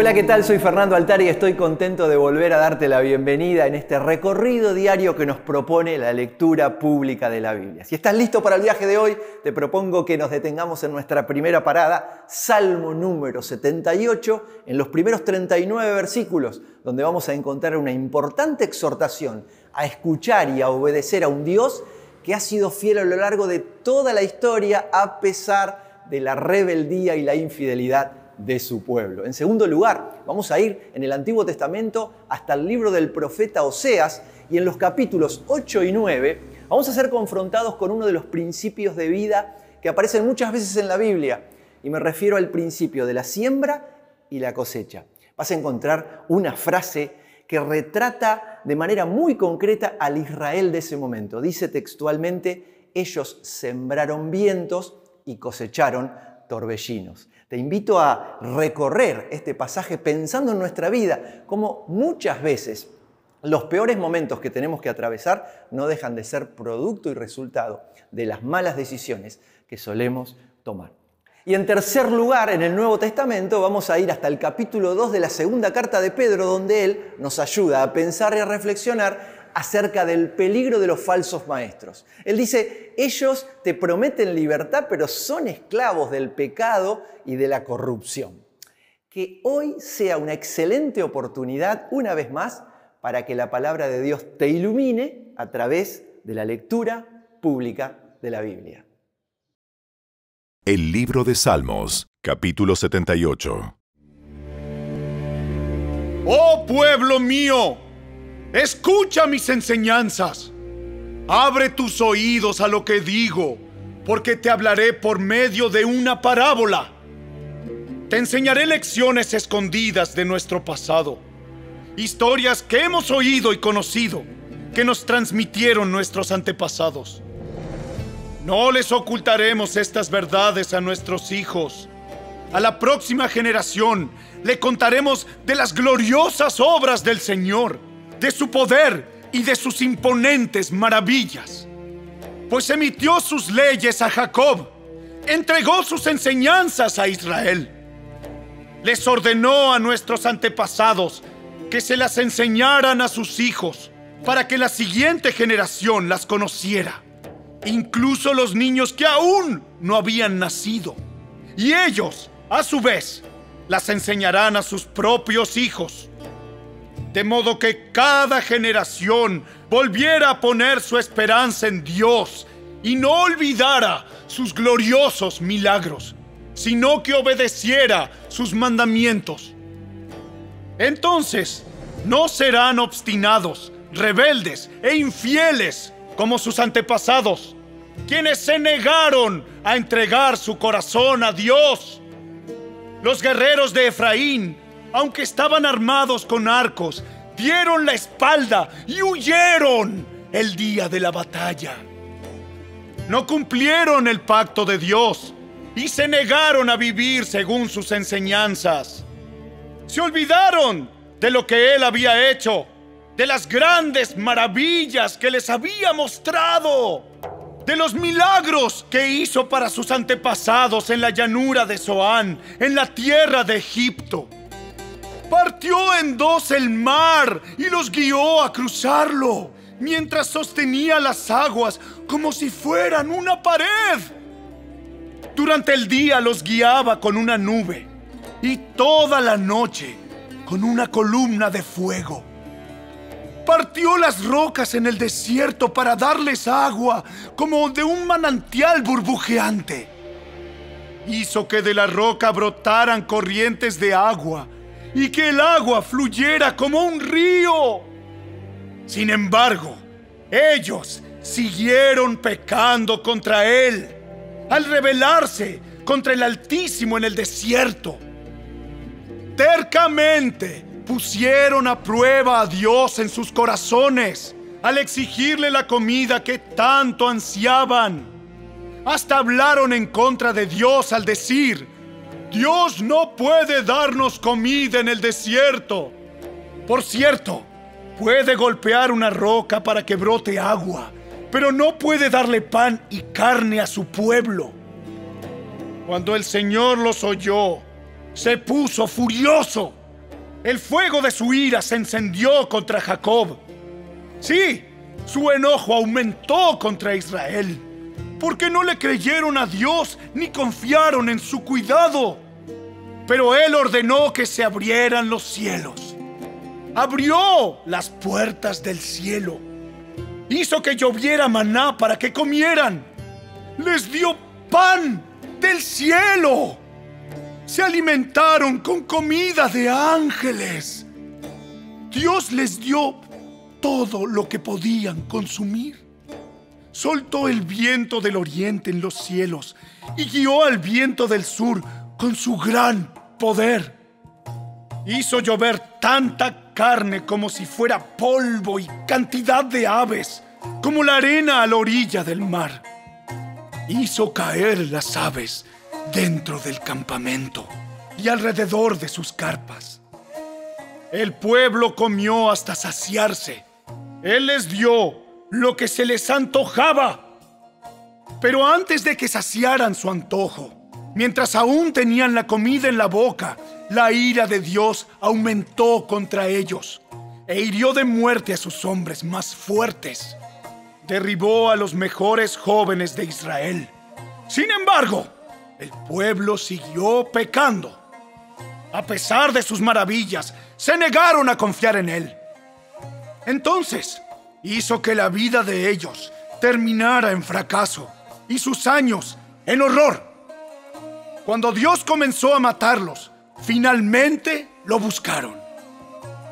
Hola, ¿qué tal? Soy Fernando Altari y estoy contento de volver a darte la bienvenida en este recorrido diario que nos propone la lectura pública de la Biblia. Si estás listo para el viaje de hoy, te propongo que nos detengamos en nuestra primera parada, Salmo número 78, en los primeros 39 versículos, donde vamos a encontrar una importante exhortación a escuchar y a obedecer a un Dios que ha sido fiel a lo largo de toda la historia a pesar de la rebeldía y la infidelidad de su pueblo. En segundo lugar, vamos a ir en el Antiguo Testamento hasta el libro del profeta Oseas y en los capítulos 8 y 9 vamos a ser confrontados con uno de los principios de vida que aparecen muchas veces en la Biblia y me refiero al principio de la siembra y la cosecha. Vas a encontrar una frase que retrata de manera muy concreta al Israel de ese momento. Dice textualmente, ellos sembraron vientos y cosecharon torbellinos. Te invito a recorrer este pasaje pensando en nuestra vida, como muchas veces los peores momentos que tenemos que atravesar no dejan de ser producto y resultado de las malas decisiones que solemos tomar. Y en tercer lugar, en el Nuevo Testamento, vamos a ir hasta el capítulo 2 de la segunda carta de Pedro, donde él nos ayuda a pensar y a reflexionar acerca del peligro de los falsos maestros. Él dice, ellos te prometen libertad, pero son esclavos del pecado y de la corrupción. Que hoy sea una excelente oportunidad, una vez más, para que la palabra de Dios te ilumine a través de la lectura pública de la Biblia. El libro de Salmos, capítulo 78. Oh pueblo mío, Escucha mis enseñanzas. Abre tus oídos a lo que digo, porque te hablaré por medio de una parábola. Te enseñaré lecciones escondidas de nuestro pasado, historias que hemos oído y conocido, que nos transmitieron nuestros antepasados. No les ocultaremos estas verdades a nuestros hijos. A la próxima generación le contaremos de las gloriosas obras del Señor de su poder y de sus imponentes maravillas. Pues emitió sus leyes a Jacob, entregó sus enseñanzas a Israel. Les ordenó a nuestros antepasados que se las enseñaran a sus hijos para que la siguiente generación las conociera, incluso los niños que aún no habían nacido. Y ellos, a su vez, las enseñarán a sus propios hijos de modo que cada generación volviera a poner su esperanza en Dios y no olvidara sus gloriosos milagros, sino que obedeciera sus mandamientos. Entonces, no serán obstinados, rebeldes e infieles como sus antepasados, quienes se negaron a entregar su corazón a Dios. Los guerreros de Efraín aunque estaban armados con arcos, dieron la espalda y huyeron el día de la batalla. No cumplieron el pacto de Dios y se negaron a vivir según sus enseñanzas. Se olvidaron de lo que Él había hecho, de las grandes maravillas que les había mostrado, de los milagros que hizo para sus antepasados en la llanura de Zoán, en la tierra de Egipto Partió en dos el mar y los guió a cruzarlo, mientras sostenía las aguas como si fueran una pared. Durante el día los guiaba con una nube y toda la noche con una columna de fuego. Partió las rocas en el desierto para darles agua como de un manantial burbujeante. Hizo que de la roca brotaran corrientes de agua y que el agua fluyera como un río. Sin embargo, ellos siguieron pecando contra Él al rebelarse contra el Altísimo en el desierto. Tercamente pusieron a prueba a Dios en sus corazones al exigirle la comida que tanto ansiaban. Hasta hablaron en contra de Dios al decir, Dios no puede darnos comida en el desierto. Por cierto, puede golpear una roca para que brote agua, pero no puede darle pan y carne a su pueblo. Cuando el Señor los oyó, se puso furioso El fuego de su ira se encendió contra Jacob. Sí, su enojo aumentó contra Israel, porque no le creyeron a Dios ni confiaron en su cuidado. Pero Él ordenó que se abrieran los cielos. Abrió las puertas del cielo. Hizo que lloviera maná para que comieran. Les dio pan del cielo. Se alimentaron con comida de ángeles. Dios les dio todo lo que podían consumir. Soltó el viento del oriente en los cielos y guió al viento del sur con su gran poder. Hizo llover tanta carne como si fuera polvo y cantidad de aves, como la arena a la orilla del mar. Hizo caer las aves dentro del campamento y alrededor de sus carpas. El pueblo comió hasta saciarse. Él les dio lo que se les antojaba. Pero antes de que saciaran su antojo, Mientras aún tenían la comida en la boca, la ira de Dios aumentó contra ellos e hirió de muerte a sus hombres más fuertes. Derribó a los mejores jóvenes de Israel. Sin embargo, el pueblo siguió pecando. A pesar de sus maravillas, se negaron a confiar en él. Entonces, hizo que la vida de ellos terminara en fracaso y sus años en horror. Cuando Dios comenzó a matarlos, finalmente lo buscaron.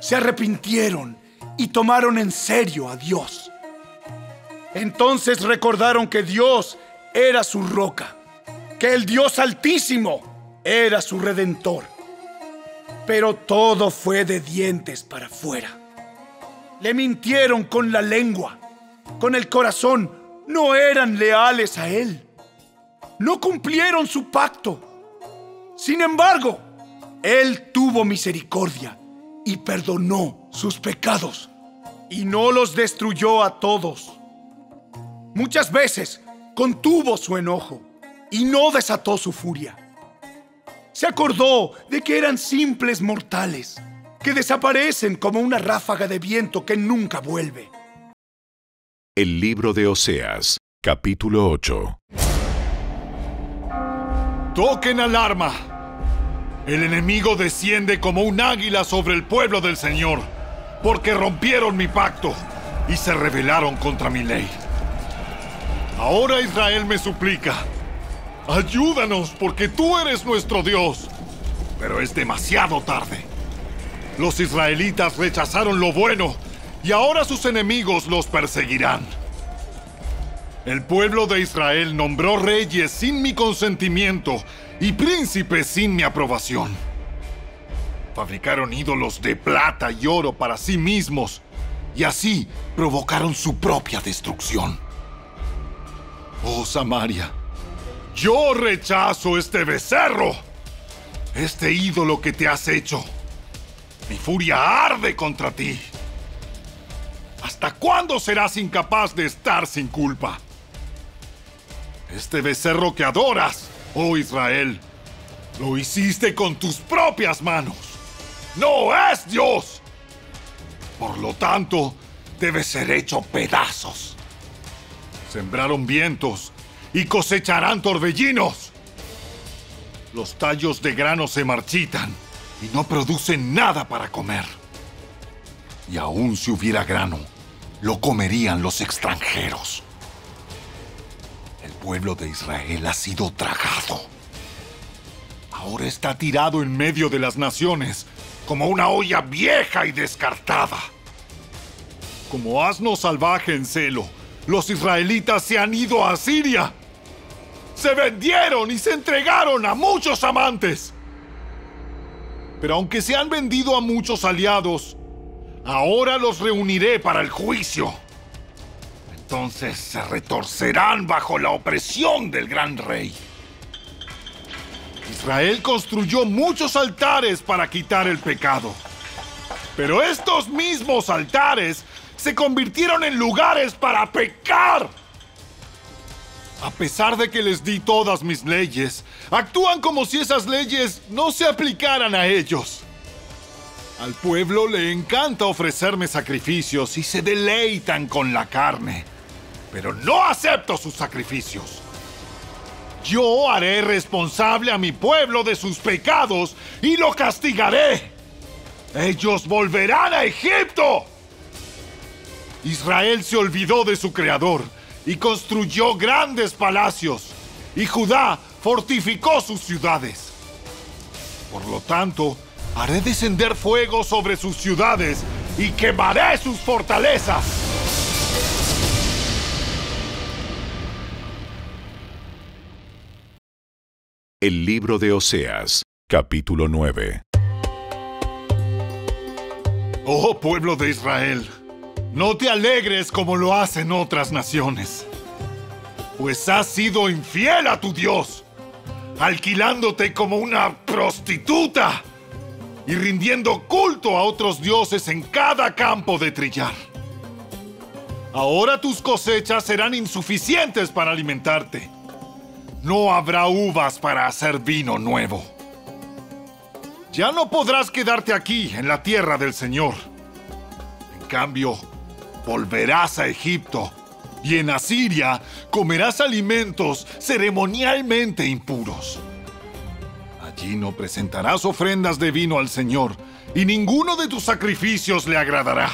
Se arrepintieron y tomaron en serio a Dios. Entonces recordaron que Dios era su roca, que el Dios altísimo era su redentor. Pero todo fue de dientes para afuera. Le mintieron con la lengua, con el corazón, no eran leales a Él no cumplieron su pacto. Sin embargo, Él tuvo misericordia y perdonó sus pecados y no los destruyó a todos. Muchas veces contuvo su enojo y no desató su furia. Se acordó de que eran simples mortales, que desaparecen como una ráfaga de viento que nunca vuelve. El libro de Oseas, capítulo 8. Toquen alarma. El enemigo desciende como un águila sobre el pueblo del Señor, porque rompieron mi pacto y se rebelaron contra mi ley. Ahora Israel me suplica, ayúdanos porque tú eres nuestro Dios. Pero es demasiado tarde. Los israelitas rechazaron lo bueno y ahora sus enemigos los perseguirán. El pueblo de Israel nombró reyes sin mi consentimiento y príncipes sin mi aprobación. Fabricaron ídolos de plata y oro para sí mismos y así provocaron su propia destrucción. Oh Samaria, yo rechazo este becerro, este ídolo que te has hecho. Mi furia arde contra ti. ¿Hasta cuándo serás incapaz de estar sin culpa? Este becerro que adoras, oh Israel, lo hiciste con tus propias manos. No es Dios. Por lo tanto, debe ser hecho pedazos. Sembraron vientos y cosecharán torbellinos. Los tallos de grano se marchitan y no producen nada para comer. Y aún si hubiera grano, lo comerían los extranjeros pueblo de Israel ha sido tragado. Ahora está tirado en medio de las naciones, como una olla vieja y descartada. Como asno salvaje en celo, los israelitas se han ido a Siria. Se vendieron y se entregaron a muchos amantes. Pero aunque se han vendido a muchos aliados, ahora los reuniré para el juicio. Entonces se retorcerán bajo la opresión del gran rey. Israel construyó muchos altares para quitar el pecado. Pero estos mismos altares se convirtieron en lugares para pecar. A pesar de que les di todas mis leyes, actúan como si esas leyes no se aplicaran a ellos. Al pueblo le encanta ofrecerme sacrificios y se deleitan con la carne. Pero no acepto sus sacrificios. Yo haré responsable a mi pueblo de sus pecados y lo castigaré. Ellos volverán a Egipto. Israel se olvidó de su creador y construyó grandes palacios, y Judá fortificó sus ciudades. Por lo tanto, haré descender fuego sobre sus ciudades y quemaré sus fortalezas. El libro de Oseas, capítulo 9. Oh pueblo de Israel, no te alegres como lo hacen otras naciones, pues has sido infiel a tu Dios, alquilándote como una prostituta y rindiendo culto a otros dioses en cada campo de trillar. Ahora tus cosechas serán insuficientes para alimentarte. No habrá uvas para hacer vino nuevo. Ya no podrás quedarte aquí en la tierra del Señor. En cambio, volverás a Egipto y en Asiria comerás alimentos ceremonialmente impuros. Allí no presentarás ofrendas de vino al Señor y ninguno de tus sacrificios le agradará.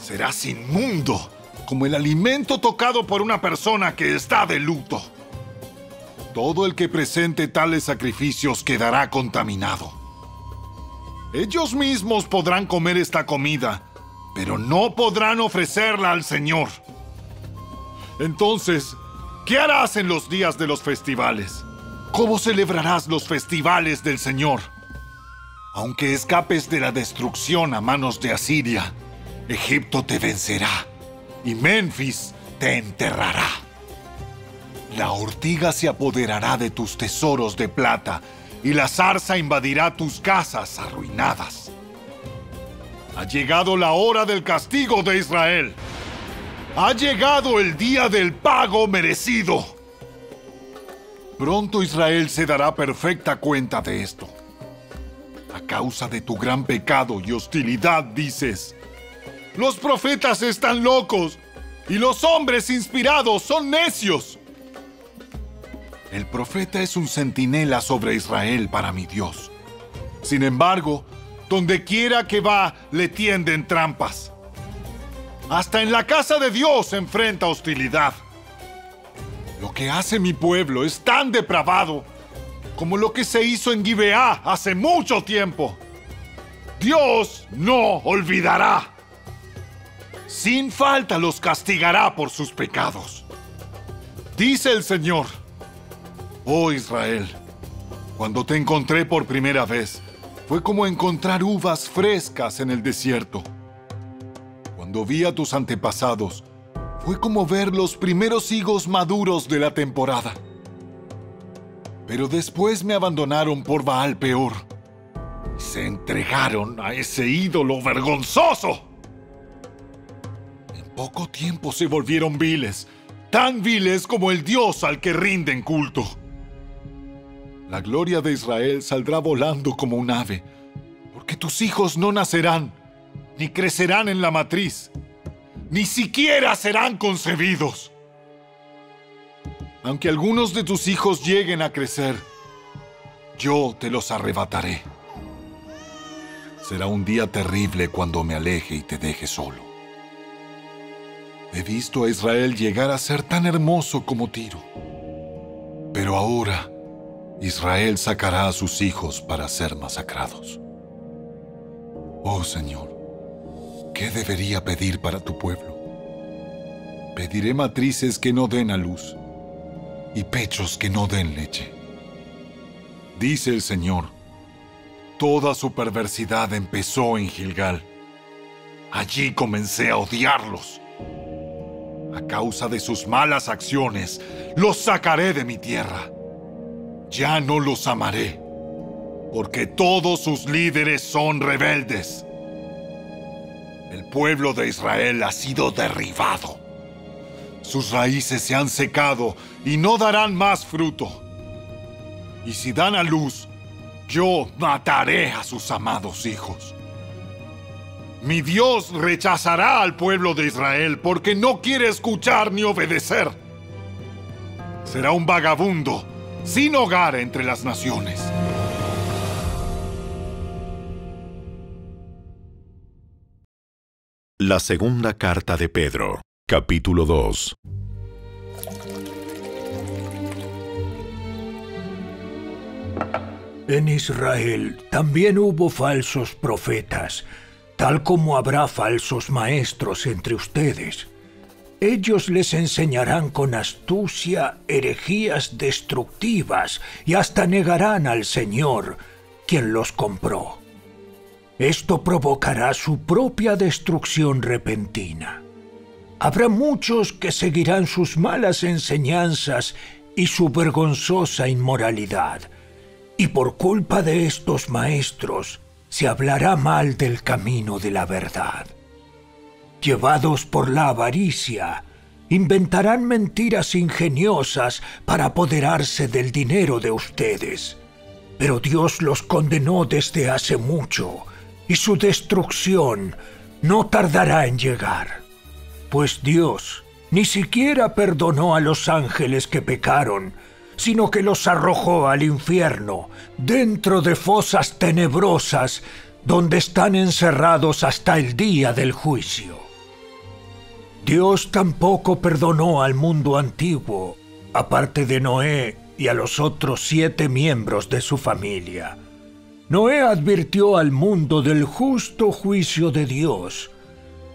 Serás inmundo como el alimento tocado por una persona que está de luto. Todo el que presente tales sacrificios quedará contaminado. Ellos mismos podrán comer esta comida, pero no podrán ofrecerla al Señor. Entonces, ¿qué harás en los días de los festivales? ¿Cómo celebrarás los festivales del Señor? Aunque escapes de la destrucción a manos de Asiria, Egipto te vencerá y Memphis te enterrará. La ortiga se apoderará de tus tesoros de plata y la zarza invadirá tus casas arruinadas. Ha llegado la hora del castigo de Israel. Ha llegado el día del pago merecido. Pronto Israel se dará perfecta cuenta de esto. A causa de tu gran pecado y hostilidad dices, los profetas están locos y los hombres inspirados son necios. El profeta es un centinela sobre Israel para mi Dios. Sin embargo, donde quiera que va, le tienden trampas. Hasta en la casa de Dios enfrenta hostilidad. Lo que hace mi pueblo es tan depravado como lo que se hizo en Gibeá hace mucho tiempo. Dios no olvidará. Sin falta los castigará por sus pecados. Dice el Señor, oh Israel, cuando te encontré por primera vez, fue como encontrar uvas frescas en el desierto. Cuando vi a tus antepasados, fue como ver los primeros higos maduros de la temporada. Pero después me abandonaron por Baal peor. Se entregaron a ese ídolo vergonzoso. En poco tiempo se volvieron viles, tan viles como el Dios al que rinden culto. La gloria de Israel saldrá volando como un ave, porque tus hijos no nacerán, ni crecerán en la matriz, ni siquiera serán concebidos. Aunque algunos de tus hijos lleguen a crecer, yo te los arrebataré. Será un día terrible cuando me aleje y te deje solo. He visto a Israel llegar a ser tan hermoso como Tiro. Pero ahora Israel sacará a sus hijos para ser masacrados. Oh Señor, ¿qué debería pedir para tu pueblo? Pediré matrices que no den a luz y pechos que no den leche. Dice el Señor, toda su perversidad empezó en Gilgal. Allí comencé a odiarlos. A causa de sus malas acciones, los sacaré de mi tierra. Ya no los amaré, porque todos sus líderes son rebeldes. El pueblo de Israel ha sido derribado. Sus raíces se han secado y no darán más fruto. Y si dan a luz, yo mataré a sus amados hijos. Mi Dios rechazará al pueblo de Israel porque no quiere escuchar ni obedecer. Será un vagabundo sin hogar entre las naciones. La segunda carta de Pedro, capítulo 2. En Israel también hubo falsos profetas, tal como habrá falsos maestros entre ustedes. Ellos les enseñarán con astucia herejías destructivas y hasta negarán al Señor, quien los compró. Esto provocará su propia destrucción repentina. Habrá muchos que seguirán sus malas enseñanzas y su vergonzosa inmoralidad, y por culpa de estos maestros se hablará mal del camino de la verdad. Llevados por la avaricia, inventarán mentiras ingeniosas para apoderarse del dinero de ustedes. Pero Dios los condenó desde hace mucho, y su destrucción no tardará en llegar. Pues Dios ni siquiera perdonó a los ángeles que pecaron, sino que los arrojó al infierno, dentro de fosas tenebrosas, donde están encerrados hasta el día del juicio. Dios tampoco perdonó al mundo antiguo, aparte de Noé y a los otros siete miembros de su familia. Noé advirtió al mundo del justo juicio de Dios,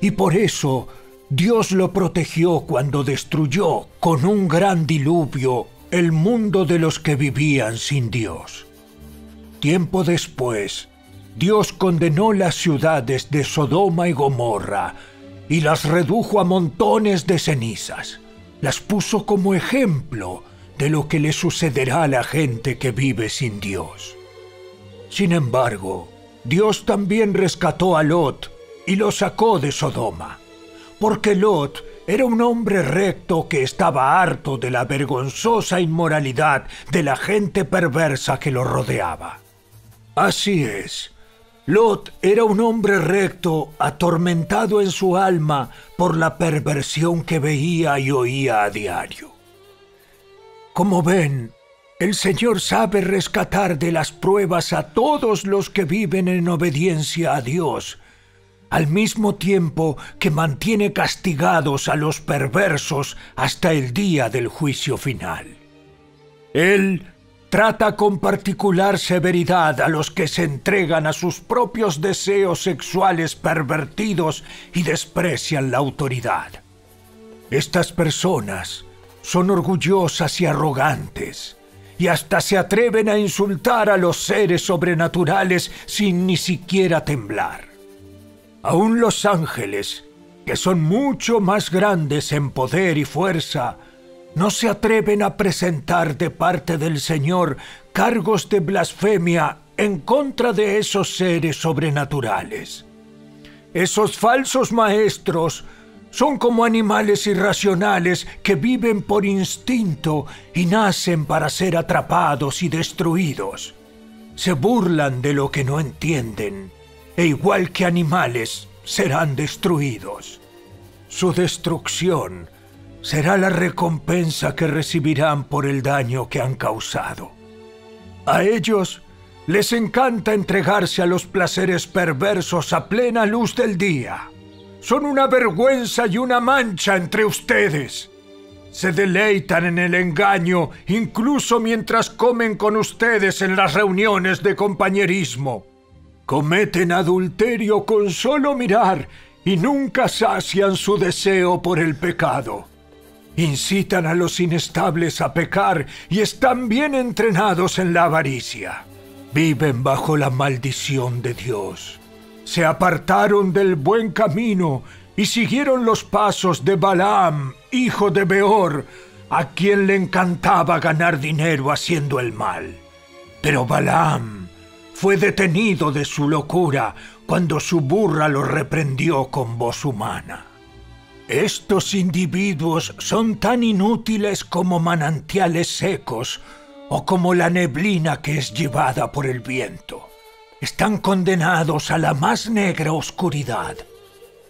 y por eso Dios lo protegió cuando destruyó con un gran diluvio el mundo de los que vivían sin Dios. Tiempo después, Dios condenó las ciudades de Sodoma y Gomorra y las redujo a montones de cenizas. Las puso como ejemplo de lo que le sucederá a la gente que vive sin Dios. Sin embargo, Dios también rescató a Lot y lo sacó de Sodoma, porque Lot era un hombre recto que estaba harto de la vergonzosa inmoralidad de la gente perversa que lo rodeaba. Así es, Lot era un hombre recto, atormentado en su alma por la perversión que veía y oía a diario. Como ven, el Señor sabe rescatar de las pruebas a todos los que viven en obediencia a Dios, al mismo tiempo que mantiene castigados a los perversos hasta el día del juicio final. Él trata con particular severidad a los que se entregan a sus propios deseos sexuales pervertidos y desprecian la autoridad. Estas personas son orgullosas y arrogantes, y hasta se atreven a insultar a los seres sobrenaturales sin ni siquiera temblar. Aún los ángeles, que son mucho más grandes en poder y fuerza, no se atreven a presentar de parte del Señor cargos de blasfemia en contra de esos seres sobrenaturales. Esos falsos maestros son como animales irracionales que viven por instinto y nacen para ser atrapados y destruidos. Se burlan de lo que no entienden e igual que animales serán destruidos. Su destrucción será la recompensa que recibirán por el daño que han causado. A ellos les encanta entregarse a los placeres perversos a plena luz del día. Son una vergüenza y una mancha entre ustedes. Se deleitan en el engaño incluso mientras comen con ustedes en las reuniones de compañerismo. Cometen adulterio con solo mirar y nunca sacian su deseo por el pecado. Incitan a los inestables a pecar y están bien entrenados en la avaricia. Viven bajo la maldición de Dios. Se apartaron del buen camino y siguieron los pasos de Balaam, hijo de Beor, a quien le encantaba ganar dinero haciendo el mal. Pero Balaam fue detenido de su locura cuando su burra lo reprendió con voz humana. Estos individuos son tan inútiles como manantiales secos, o como la neblina que es llevada por el viento. Están condenados a la más negra oscuridad.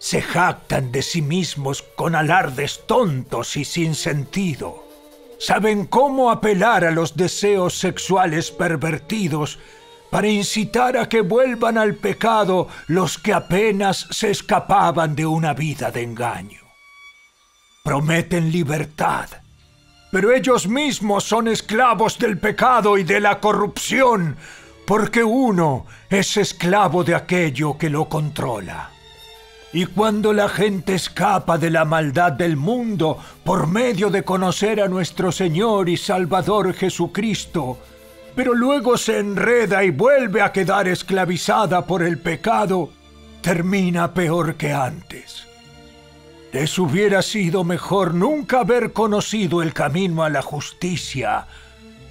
Se jactan de sí mismos con alardes tontos y sin sentido. Saben cómo apelar a los deseos sexuales pervertidos para incitar a que vuelvan al pecado los que apenas se escapaban de una vida de engaño. Prometen libertad, pero ellos mismos son esclavos del pecado y de la corrupción, porque uno es esclavo de aquello que lo controla. Y cuando la gente escapa de la maldad del mundo por medio de conocer a nuestro Señor y Salvador Jesucristo, pero luego se enreda y vuelve a quedar esclavizada por el pecado, termina peor que antes. Les hubiera sido mejor nunca haber conocido el camino a la justicia,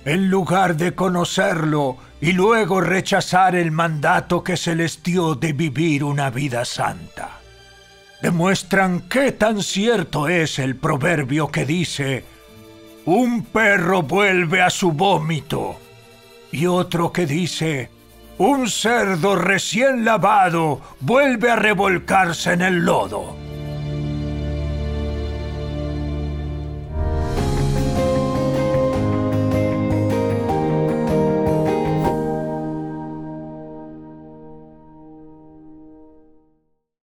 en lugar de conocerlo y luego rechazar el mandato que se les dio de vivir una vida santa. Demuestran qué tan cierto es el proverbio que dice, un perro vuelve a su vómito, y otro que dice, un cerdo recién lavado vuelve a revolcarse en el lodo.